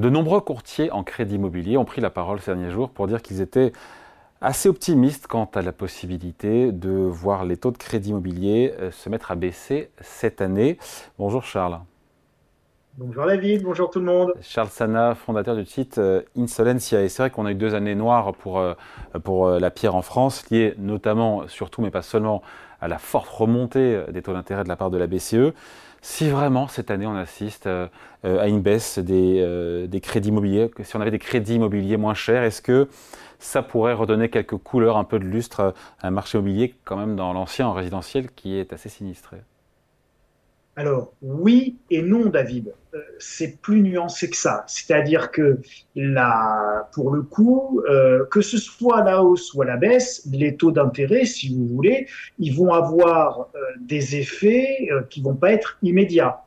De nombreux courtiers en crédit immobilier ont pris la parole ces derniers jours pour dire qu'ils étaient assez optimistes quant à la possibilité de voir les taux de crédit immobilier euh, se mettre à baisser cette année. Bonjour Charles. Bonjour David, bonjour tout le monde. Charles Sana, fondateur du site euh, Insolencia. Et c'est vrai qu'on a eu deux années noires pour, euh, pour la pierre en France, liées notamment, surtout, mais pas seulement, à la forte remontée des taux d'intérêt de la part de la BCE. Si vraiment cette année on assiste à une baisse des, des crédits immobiliers, si on avait des crédits immobiliers moins chers, est-ce que ça pourrait redonner quelques couleurs, un peu de lustre à un marché immobilier quand même dans l'ancien résidentiel qui est assez sinistré? Alors oui et non, David. Euh, c'est plus nuancé que ça. C'est-à-dire que pour le coup, euh, que ce soit à la hausse ou à la baisse, les taux d'intérêt, si vous voulez, ils vont avoir euh, des effets qui vont pas être immédiats.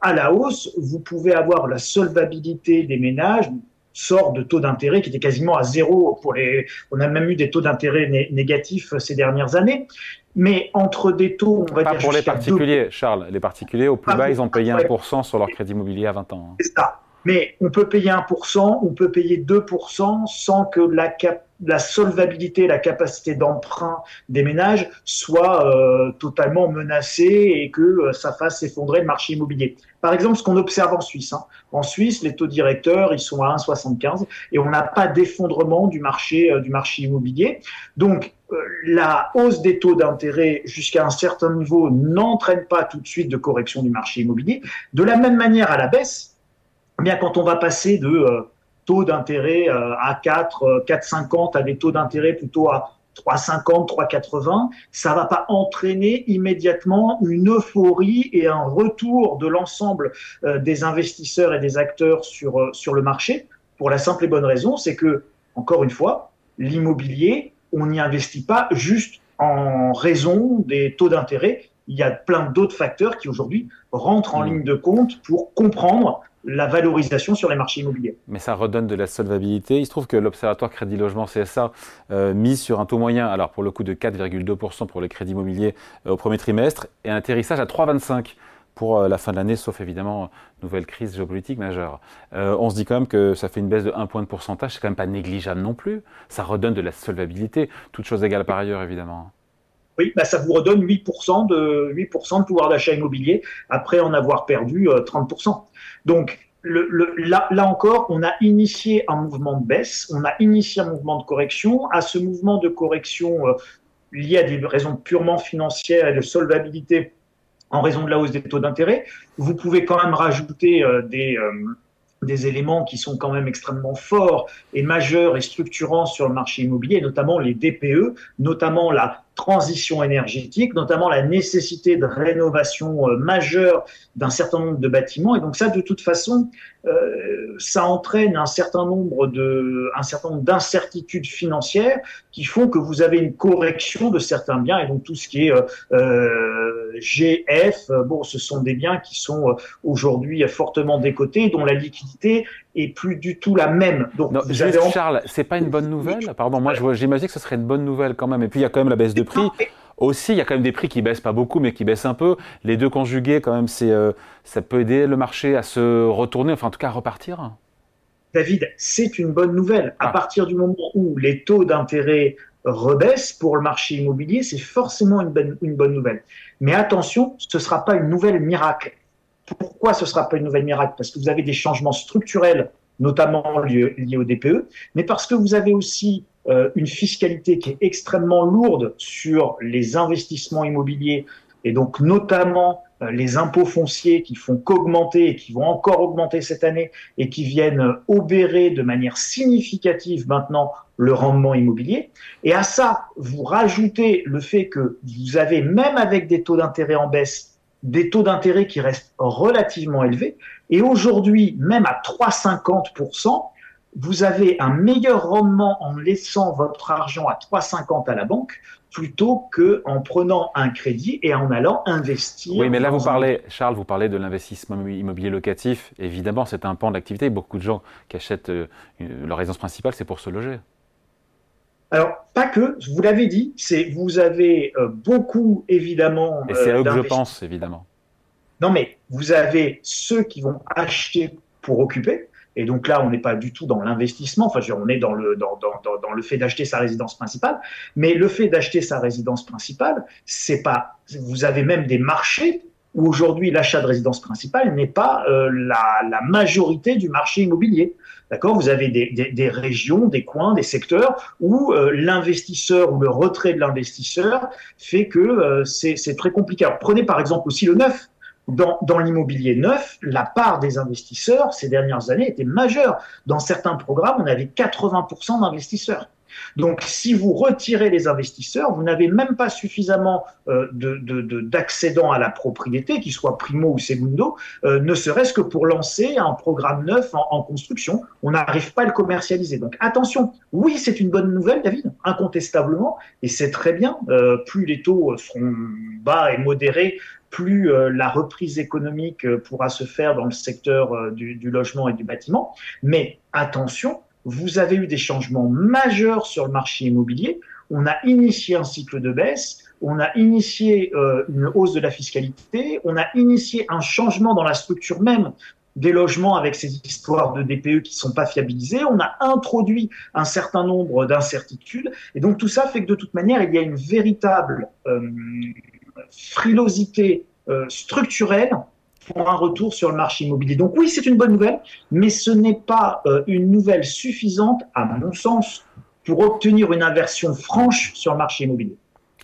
à la hausse, vous pouvez avoir la solvabilité des ménages sort de taux d'intérêt qui était quasiment à zéro pour les. On a même eu des taux d'intérêt négatifs ces dernières années. Mais entre des taux, on va Pas pour les particuliers, Charles. Les particuliers, au plus bas, ils ont payé 1% sur leur crédit immobilier à 20 ans. Hein. C'est ça. Mais on peut payer 1%, on peut payer 2% sans que la, solvabilité, la capacité d'emprunt des ménages soit euh, totalement menacée et que euh, ça fasse s'effondrer le marché immobilier. Par exemple, ce qu'on observe en Suisse. Hein. En Suisse, les taux directeurs, ils sont à 1,75 et on n'a pas d'effondrement du marché, euh, du marché immobilier. Donc, la hausse des taux d'intérêt jusqu'à un certain niveau n'entraîne pas tout de suite de correction du marché immobilier. De la même manière, à la baisse, bien quand on va passer de euh, taux d'intérêt euh, à 4, 4,50 euh, à des taux d'intérêt plutôt à 3,50, 3,80, ça va pas entraîner immédiatement une euphorie et un retour de l'ensemble des investisseurs et des acteurs sur, sur le marché? Pour la simple et bonne raison, c'est que, encore une fois, l'immobilier, on n'y investit pas juste en raison des taux d'intérêt. Il y a plein d'autres facteurs qui aujourd'hui rentrent en mmh. ligne de compte pour comprendre la valorisation sur les marchés immobiliers. Mais ça redonne de la solvabilité. Il se trouve que l'Observatoire Crédit Logement CSA euh, mise sur un taux moyen, alors pour le coup de 4,2% pour les crédits immobiliers euh, au premier trimestre, et un atterrissage à 3,25% pour euh, la fin de l'année, sauf évidemment nouvelle crise géopolitique majeure. on se dit quand même que ça fait une baisse de 1 point de pourcentage, c'est quand même pas négligeable non plus. Ça redonne de la solvabilité, toute chose égale par ailleurs évidemment. Oui, bah ça vous redonne 8% de, 8 de pouvoir d'achat immobilier après en avoir perdu 30%. Donc, le, là, encore, on a initié un mouvement de baisse, on a initié un mouvement de correction. À ce mouvement de correction euh, lié à des raisons purement financières et de solvabilité en raison de la hausse des taux d'intérêt, vous pouvez quand même rajouter euh, des, euh, des éléments qui sont quand même extrêmement forts et majeurs et structurants sur le marché immobilier, notamment les DPE, notamment la transition énergétique, notamment la nécessité de rénovation euh, majeure d'un certain nombre de bâtiments. Et donc ça, de toute façon, euh, ça entraîne un certain nombre de, un certain nombre d'incertitudes financières qui font que vous avez une correction de certains biens. Et donc tout ce qui est euh, GF, bon, ce sont des biens qui sont aujourd'hui fortement décotés, dont la liquidité est plus du tout la même. Donc, non, Charles, c'est pas une bonne nouvelle? Pardon, moi j'imagine que ce serait une bonne nouvelle quand même. Et puis il y a quand même la baisse de prix. Aussi, il y a quand même des prix qui baissent pas beaucoup, mais qui baissent un peu. Les deux conjugués, quand même, c'est, euh, ça peut aider le marché à se retourner, enfin en tout cas à repartir. David, c'est une bonne nouvelle. À ah. partir du moment où les taux d'intérêt rebaissent pour le marché immobilier, c'est forcément une bonne, une bonne nouvelle. Mais attention, ce ne sera pas une nouvelle miracle. Pourquoi ce ne sera pas une nouvelle miracle? Parce que vous avez des changements structurels, notamment liés, au DPE, mais parce que vous avez aussi euh, une fiscalité qui est extrêmement lourde sur les investissements immobiliers et donc notamment euh, les impôts fonciers qui font qu'augmenter et qui vont encore augmenter cette année et qui viennent obérer de manière significative maintenant le rendement immobilier. Et à ça, vous rajoutez le fait que vous avez, même avec des taux d'intérêt en baisse, des taux d'intérêt qui restent relativement élevés. Et aujourd'hui, même à 3,50%, vous avez un meilleur rendement en laissant votre argent à 3,50 à la banque plutôt que en prenant un crédit et en allant investir. Oui, mais là vous parlez, Charles, vous parlez de l'investissement immobilier locatif. Évidemment, c'est un pan d'activité. Beaucoup de gens qui achètent euh, leur résidence principale, c'est pour se loger. Alors, pas que, vous l'avez dit, c'est vous avez euh, beaucoup, évidemment. Et c'est là que je pense, évidemment. Non, mais vous avez ceux qui vont acheter pour occuper, Et donc là, on n'est pas du tout dans l'investissement. Enfin, on est dans le dans, le fait d'acheter sa résidence principale. Mais le fait d'acheter sa résidence principale, c'est pas. Vous avez même des marchés où aujourd'hui l'achat de résidence principale n'est pas euh, la, majorité du marché immobilier. D'accord? Vous avez des, des, des, régions, des coins, des secteurs où euh, l'investisseur ou le retrait de l'investisseur fait que euh, c'est très compliqué. Alors, prenez par exemple aussi le neuf. Dans, l'immobilier neuf, la part des investisseurs ces dernières années était majeure. Dans certains programmes, on avait 80% d'investisseurs. Donc, si vous retirez les investisseurs, vous n'avez même pas suffisamment euh, d'accédants à la propriété, qu'il soit primo ou segundo, euh, ne serait-ce que pour lancer un programme neuf en, construction. On n'arrive pas à le commercialiser. Donc, attention. Oui, c'est une bonne nouvelle, David, incontestablement, et c'est très bien. Euh, plus les taux seront bas et modérés, plus la reprise économique pourra se faire dans le secteur du logement et du bâtiment. Mais attention, vous avez eu des changements majeurs sur le marché immobilier. On a initié un cycle de baisse, on a initié euh, une hausse de la fiscalité, on a initié un changement dans la structure même des logements avec ces histoires de DPE qui sont pas fiabilisées. On a introduit un certain nombre d'incertitudes. Et donc tout ça fait que de toute manière, il y a une véritable euh, frilosité euh, structurelle pour un retour sur le marché immobilier. Donc oui, c'est une bonne nouvelle, mais ce n'est pas euh, une nouvelle suffisante, à mon sens, pour obtenir une inversion franche sur le marché immobilier.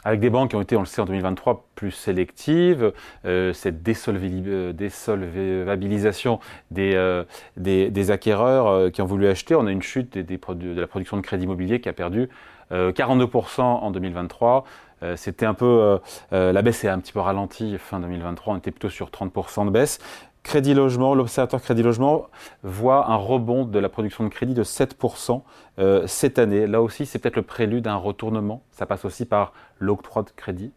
Avec des banques qui ont été, on le sait, en 2023 plus sélectives, euh, cette euh, désolvabilisation des, acquéreurs qui ont voulu acheter, on a une chute de la production de crédit immobilier qui a perdu 42% en 2023. Euh, c'était un peu, euh, euh, la baisse est un petit peu ralentie fin 2023, on était plutôt sur 30% de baisse. Crédit Logement, l'Observatoire Crédit Logement voit un rebond de la production de crédit de 7% cette année. Là aussi, c'est peut-être le prélude d'un retournement. Ça passe aussi par l'octroi de crédit.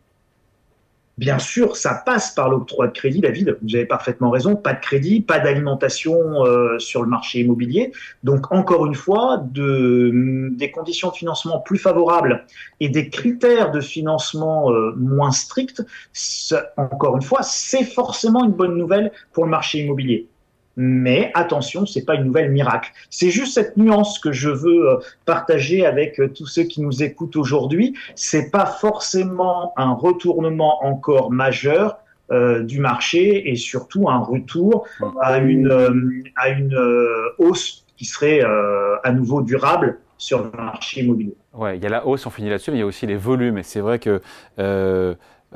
Bien sûr, ça passe par l'octroi de crédit, David. Vous avez parfaitement raison. Pas de crédit, pas d'alimentation euh, sur le marché immobilier. Donc, encore une fois, de, des conditions de financement plus favorables et des critères de financement euh, moins stricts, encore une fois, c'est forcément une bonne nouvelle pour le marché immobilier. Mais attention, c'est pas une nouvelle miracle. C'est juste cette nuance que je veux euh, partager avec euh, tous ceux qui nous écoutent aujourd'hui. C'est pas forcément un retournement encore majeur euh, du marché et surtout un retour à une à une hausse qui serait à nouveau durable sur le marché immobilier. Ouais, il y a la hausse, on finit là-dessus, mais il y a aussi les volumes. Et c'est vrai que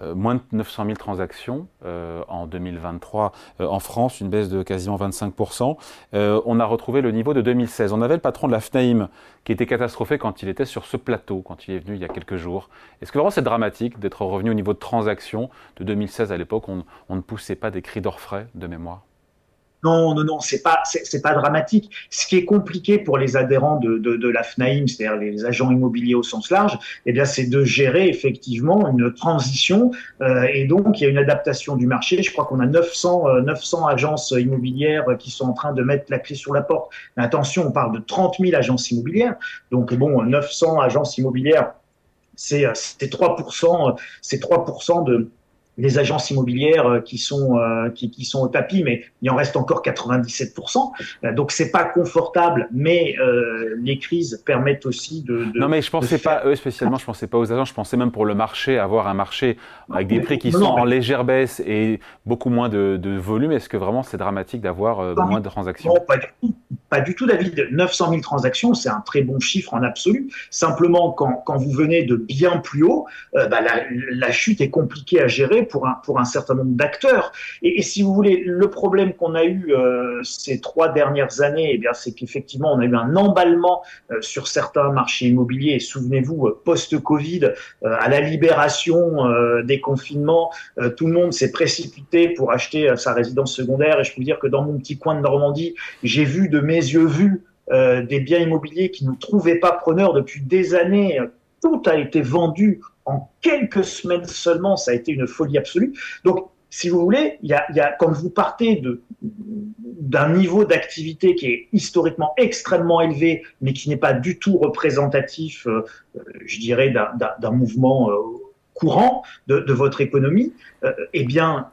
euh, moins de 900 000 transactions euh, en 2023 euh, en France, une baisse de quasiment 25%. on a retrouvé le niveau de 2016. On avait le patron de la FNAIM qui était catastrophé quand il était sur ce plateau, quand il est venu il y a quelques jours. Est-ce que vraiment c'est dramatique d'être revenu au niveau de transactions de 2016 à l'époque on, on ne poussait pas des cris d'orfraie de mémoire non, non, non, c'est pas, c'est pas dramatique. Ce qui est compliqué pour les adhérents de, de, de la FNAIM, c'est-à-dire les agents immobiliers au sens large, eh bien, c'est de gérer effectivement une transition euh, et donc il y a une adaptation du marché. Je crois qu'on a 900, 900 euh, agences immobilières qui sont en train de mettre la clé sur la porte. Mais attention, on parle de 30 000 agences immobilières. Donc bon, 900 agences immobilières, c'est 3%, c'est 3% de les agences immobilières euh, qui sont euh, qui, qui, sont au tapis, mais il en reste encore 97%. Euh, donc c'est pas confortable, mais euh, les crises permettent aussi de. de non, mais je pensais pas eux spécialement. Je pensais pas aux agents. Je pensais même pour le marché avoir un marché avec des prix qui sont en légère baisse et beaucoup moins de, de volume. Est-ce que vraiment c'est dramatique d'avoir moins de transactions? Non, pas du tout. Pas du tout, David. 900 000 transactions, c'est un très bon chiffre en absolu. Simplement, quand, quand vous venez de bien plus haut, bah, la, la chute est compliquée à gérer pour un, pour un certain nombre d'acteurs. Et, si vous voulez, le problème qu'on a eu euh, ces trois dernières années, eh bien, c'est qu'effectivement, on a eu un emballement euh, sur certains marchés immobiliers. Souvenez-vous, euh, post-Covid, à la libération des confinements, tout le monde s'est précipité pour acheter sa résidence secondaire. Et je peux vous dire que dans mon petit coin de Normandie, j'ai vu de mes yeux vus des biens immobiliers qui ne trouvaient pas preneurs depuis des années. Tout a été vendu en quelques semaines seulement, ça a été une folie absolue. Donc, si vous voulez, il y a, quand vous partez de, d'un niveau d'activité qui est historiquement extrêmement élevé, mais qui n'est pas du tout représentatif, euh, je dirais, d'un, mouvement euh, courant de, votre économie, euh, eh bien,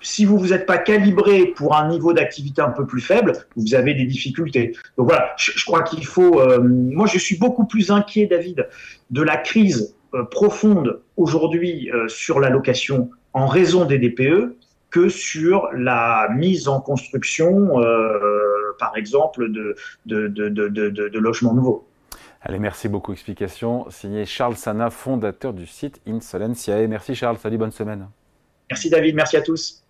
si vous vous êtes pas calibré pour un niveau d'activité un peu plus faible, vous avez des difficultés. Donc voilà, je, crois qu'il faut. Euh, moi, je suis beaucoup plus inquiet, David, de la crise euh, profonde aujourd'hui euh, sur la location en raison des DPE que sur la mise en construction, par exemple, de, de, de, de logements nouveaux. Allez, merci beaucoup. Explication signé Charles Sana, fondateur du site Insolentiae. Merci Charles, salut, bonne semaine. Merci David, merci à tous.